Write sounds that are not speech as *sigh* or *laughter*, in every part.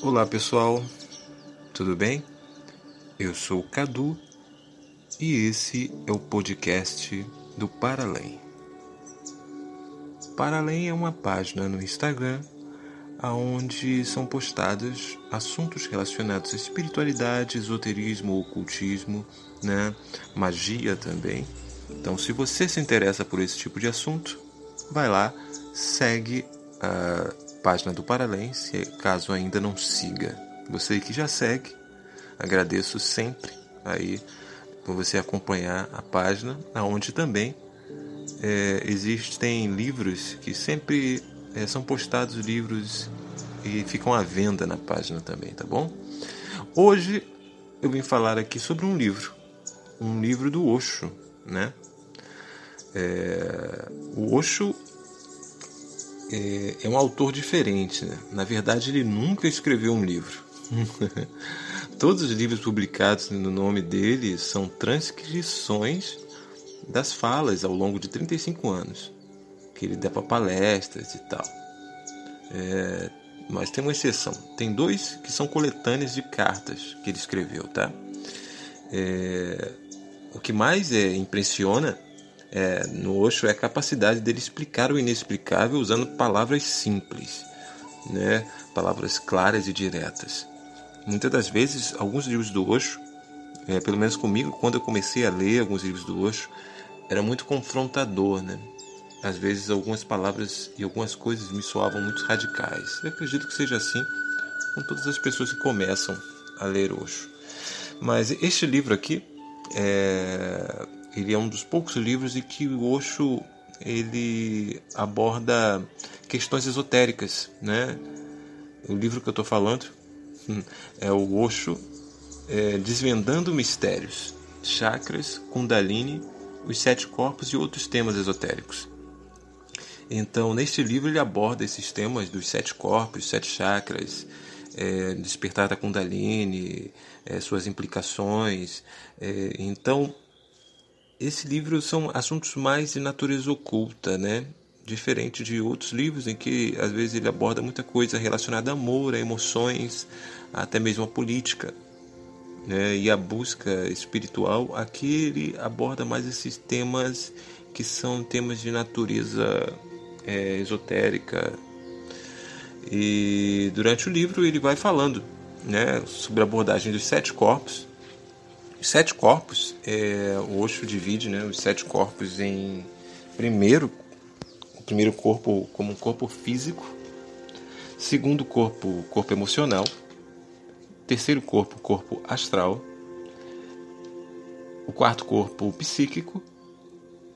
Olá pessoal, tudo bem? Eu sou o Cadu e esse é o podcast do Paralém. Paralém é uma página no Instagram onde são postados assuntos relacionados à espiritualidade, esoterismo, ocultismo, né? magia também. Então, se você se interessa por esse tipo de assunto, vai lá, segue a página do Paralém, se caso ainda não siga. Você que já segue, agradeço sempre aí por você acompanhar a página, aonde também é, existem livros que sempre é, são postados livros e ficam à venda na página também, tá bom? Hoje eu vim falar aqui sobre um livro, um livro do Osho, né? É, o Osho é, é, um autor diferente, né? Na verdade, ele nunca escreveu um livro. *laughs* Todos os livros publicados no nome dele são transcrições das falas ao longo de 35 anos que ele dá para palestras e tal. É, mas tem uma exceção. Tem dois que são coletâneas de cartas que ele escreveu, tá? É, o que mais é, impressiona é, no Osho é a capacidade dele explicar o inexplicável usando palavras simples, né? palavras claras e diretas. Muitas das vezes, alguns livros do Osho, é, pelo menos comigo, quando eu comecei a ler alguns livros do Osho, era muito confrontador, né? Às vezes algumas palavras e algumas coisas me soavam muito radicais. Eu acredito que seja assim com todas as pessoas que começam a ler Osho. Mas este livro aqui, é, ele é um dos poucos livros em que o Osho ele aborda questões esotéricas, né? O livro que eu estou falando hum, é o Osho é, Desvendando Mistérios, Chakras, Kundalini, os Sete Corpos e outros temas esotéricos. Então, neste livro, ele aborda esses temas dos sete corpos, sete chakras, é, despertar da Kundalini, é, suas implicações. É, então, esse livro são assuntos mais de natureza oculta, né? Diferente de outros livros em que às vezes ele aborda muita coisa relacionada a amor, a emoções, até mesmo a política. Né? E a busca espiritual, aqui ele aborda mais esses temas que são temas de natureza é, esotérica. E durante o livro ele vai falando né, sobre a abordagem dos sete corpos. Os sete corpos, é, o Osho divide né, os sete corpos em primeiro, o primeiro corpo como um corpo físico, segundo corpo, corpo emocional, terceiro corpo, corpo astral, o quarto corpo, psíquico,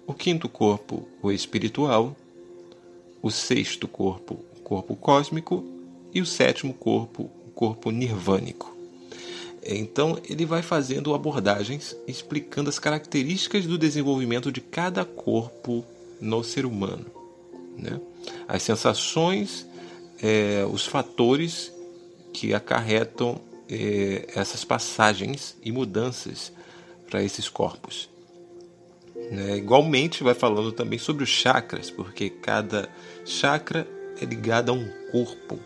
o quinto corpo, o espiritual, o sexto corpo, o corpo cósmico, e o sétimo corpo, o corpo nirvânico. Então, ele vai fazendo abordagens explicando as características do desenvolvimento de cada corpo no ser humano. Né? As sensações, é, os fatores que acarretam é, essas passagens e mudanças para esses corpos. Né? Igualmente, vai falando também sobre os chakras, porque cada chakra é ligado a um corpo.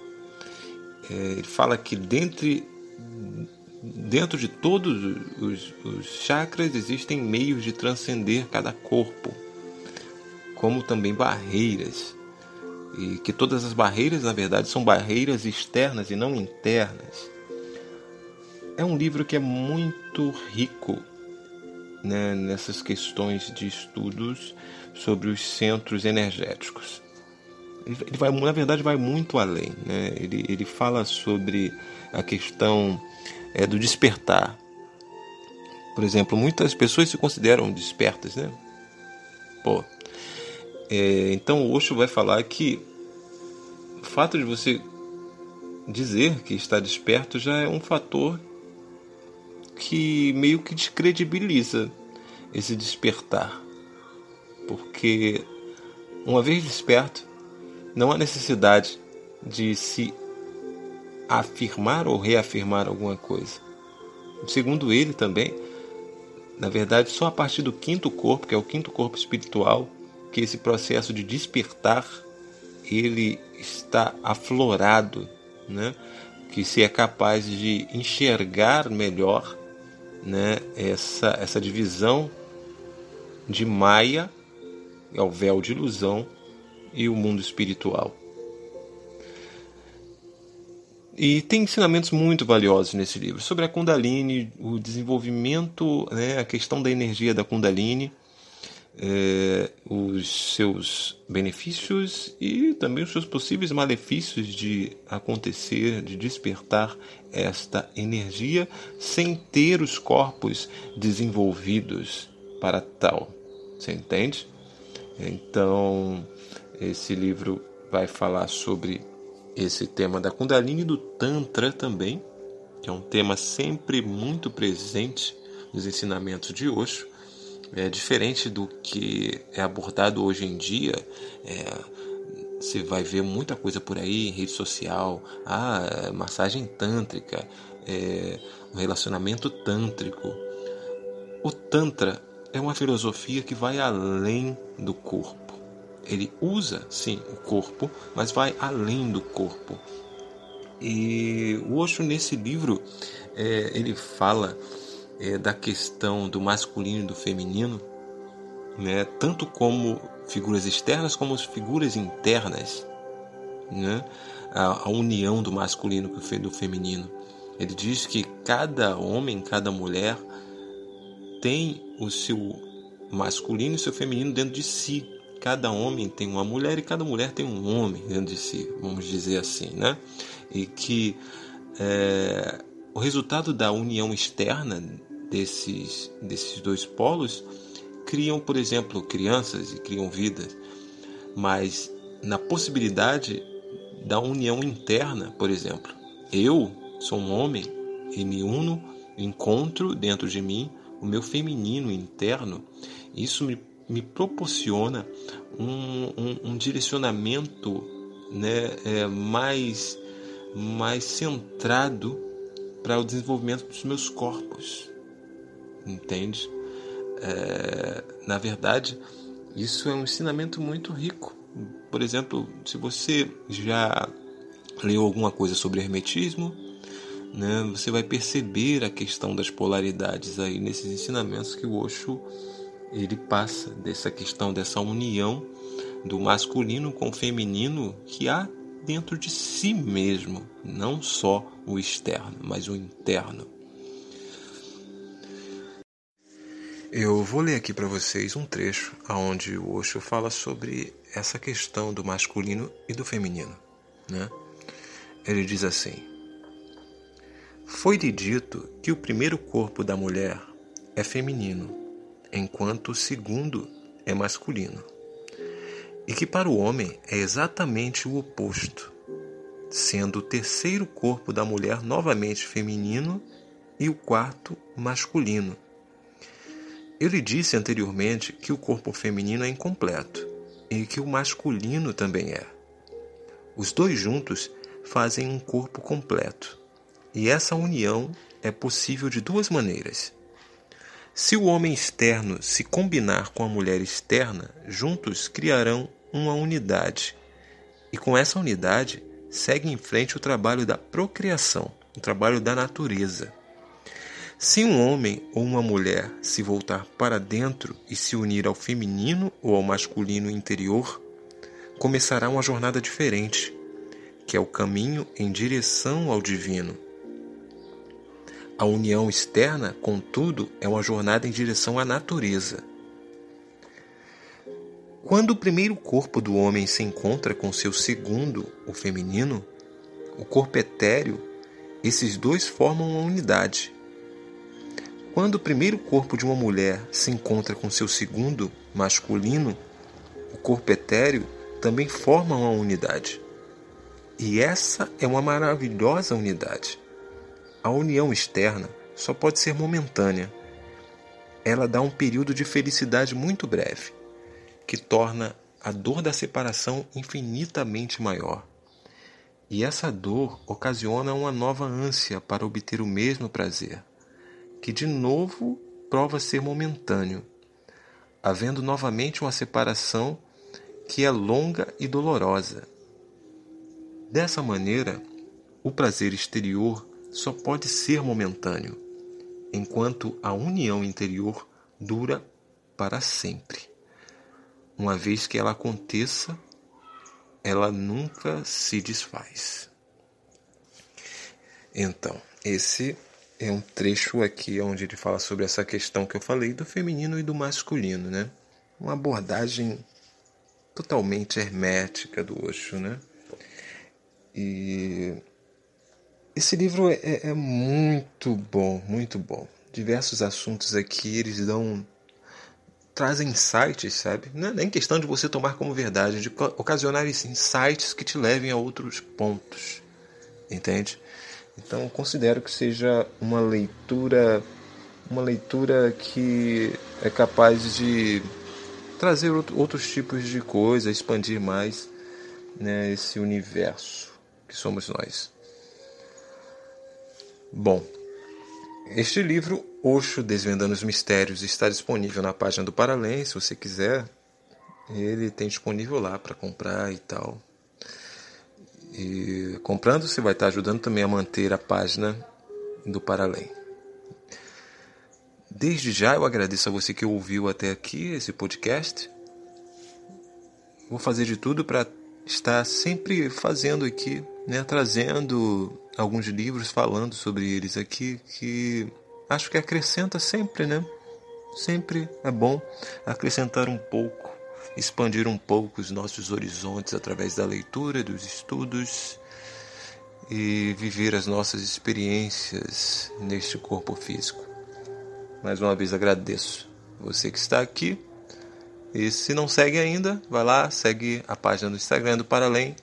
É, ele fala que dentro, dentro de todos os, os chakras existem meios de transcender cada corpo, como também barreiras. E que todas as barreiras, na verdade, são barreiras externas e não internas. É um livro que é muito rico né, nessas questões de estudos sobre os centros energéticos. Ele vai, na verdade, vai muito além. Né? Ele, ele fala sobre a questão é, do despertar. Por exemplo, muitas pessoas se consideram despertas, né? Pô. É, então o Osho vai falar que o fato de você dizer que está desperto já é um fator que meio que descredibiliza esse despertar. Porque uma vez desperto, não há necessidade de se afirmar ou reafirmar alguma coisa. Segundo ele também, na verdade, só a partir do quinto corpo, que é o quinto corpo espiritual, que esse processo de despertar ele está aflorado, né? que se é capaz de enxergar melhor né, essa, essa divisão de Maia, é o véu de ilusão, e o mundo espiritual. E tem ensinamentos muito valiosos nesse livro sobre a Kundalini, o desenvolvimento, né, a questão da energia da Kundalini, é, os seus benefícios e também os seus possíveis malefícios de acontecer, de despertar esta energia sem ter os corpos desenvolvidos para tal. Você entende? Então, esse livro vai falar sobre esse tema da Kundalini e do Tantra também, que é um tema sempre muito presente nos ensinamentos de Osho. É diferente do que é abordado hoje em dia. É, você vai ver muita coisa por aí em rede social, ah, massagem tântrica, é, um relacionamento tântrico. O Tantra é uma filosofia que vai além do corpo ele usa sim o corpo, mas vai além do corpo. E o Osho nesse livro é, ele fala é, da questão do masculino e do feminino, né, tanto como figuras externas como as figuras internas, né, a, a união do masculino e do feminino. Ele diz que cada homem, cada mulher tem o seu masculino e o seu feminino dentro de si, cada homem tem uma mulher e cada mulher tem um homem dentro de si, vamos dizer assim, né? E que é, o resultado da união externa desses, desses dois polos criam, por exemplo, crianças e criam vidas, mas na possibilidade da união interna, por exemplo, eu sou um homem e me uno, encontro dentro de mim o meu feminino interno, isso me me proporciona um, um, um direcionamento né, é, mais, mais centrado para o desenvolvimento dos meus corpos. Entende? É, na verdade, isso é um ensinamento muito rico. Por exemplo, se você já leu alguma coisa sobre hermetismo, né, você vai perceber a questão das polaridades aí nesses ensinamentos que o Osho ele passa dessa questão dessa união do masculino com o feminino que há dentro de si mesmo, não só o externo, mas o interno. Eu vou ler aqui para vocês um trecho onde o Osho fala sobre essa questão do masculino e do feminino. Né? Ele diz assim: Foi-lhe dito que o primeiro corpo da mulher é feminino enquanto o segundo é masculino. E que para o homem é exatamente o oposto, sendo o terceiro corpo da mulher novamente feminino e o quarto masculino. Eu lhe disse anteriormente que o corpo feminino é incompleto e que o masculino também é. Os dois juntos fazem um corpo completo, e essa união é possível de duas maneiras se o homem externo se combinar com a mulher externa, juntos criarão uma unidade. E com essa unidade, segue em frente o trabalho da procriação, o trabalho da natureza. Se um homem ou uma mulher se voltar para dentro e se unir ao feminino ou ao masculino interior, começará uma jornada diferente, que é o caminho em direção ao divino. A união externa, contudo, é uma jornada em direção à natureza. Quando o primeiro corpo do homem se encontra com seu segundo, o feminino, o corpo etéreo, esses dois formam uma unidade. Quando o primeiro corpo de uma mulher se encontra com seu segundo, masculino, o corpo etéreo também forma uma unidade. E essa é uma maravilhosa unidade. A união externa só pode ser momentânea. Ela dá um período de felicidade muito breve, que torna a dor da separação infinitamente maior. E essa dor ocasiona uma nova ânsia para obter o mesmo prazer, que de novo prova ser momentâneo, havendo novamente uma separação que é longa e dolorosa. Dessa maneira, o prazer exterior só pode ser momentâneo, enquanto a união interior dura para sempre. Uma vez que ela aconteça, ela nunca se desfaz. Então, esse é um trecho aqui onde ele fala sobre essa questão que eu falei do feminino e do masculino, né? Uma abordagem totalmente hermética do Osho, né? E esse livro é, é muito bom, muito bom. Diversos assuntos aqui eles dão trazem insights, sabe? Não é nem questão de você tomar como verdade, de ocasionar insights que te levem a outros pontos, entende? Então considero que seja uma leitura uma leitura que é capaz de trazer outros tipos de coisa, expandir mais né, esse universo que somos nós. Bom, este livro, Oxo Desvendando os Mistérios, está disponível na página do Paralém, se você quiser. Ele tem disponível lá para comprar e tal. E comprando, você vai estar ajudando também a manter a página do Paralém. Desde já eu agradeço a você que ouviu até aqui esse podcast. Vou fazer de tudo para estar sempre fazendo aqui, né, trazendo alguns livros falando sobre eles aqui que acho que acrescenta sempre, né? Sempre é bom acrescentar um pouco expandir um pouco os nossos horizontes através da leitura, dos estudos e viver as nossas experiências neste corpo físico. Mais uma vez agradeço você que está aqui. E se não segue ainda, vai lá, segue a página do Instagram do Paralém.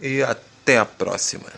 E até a próxima.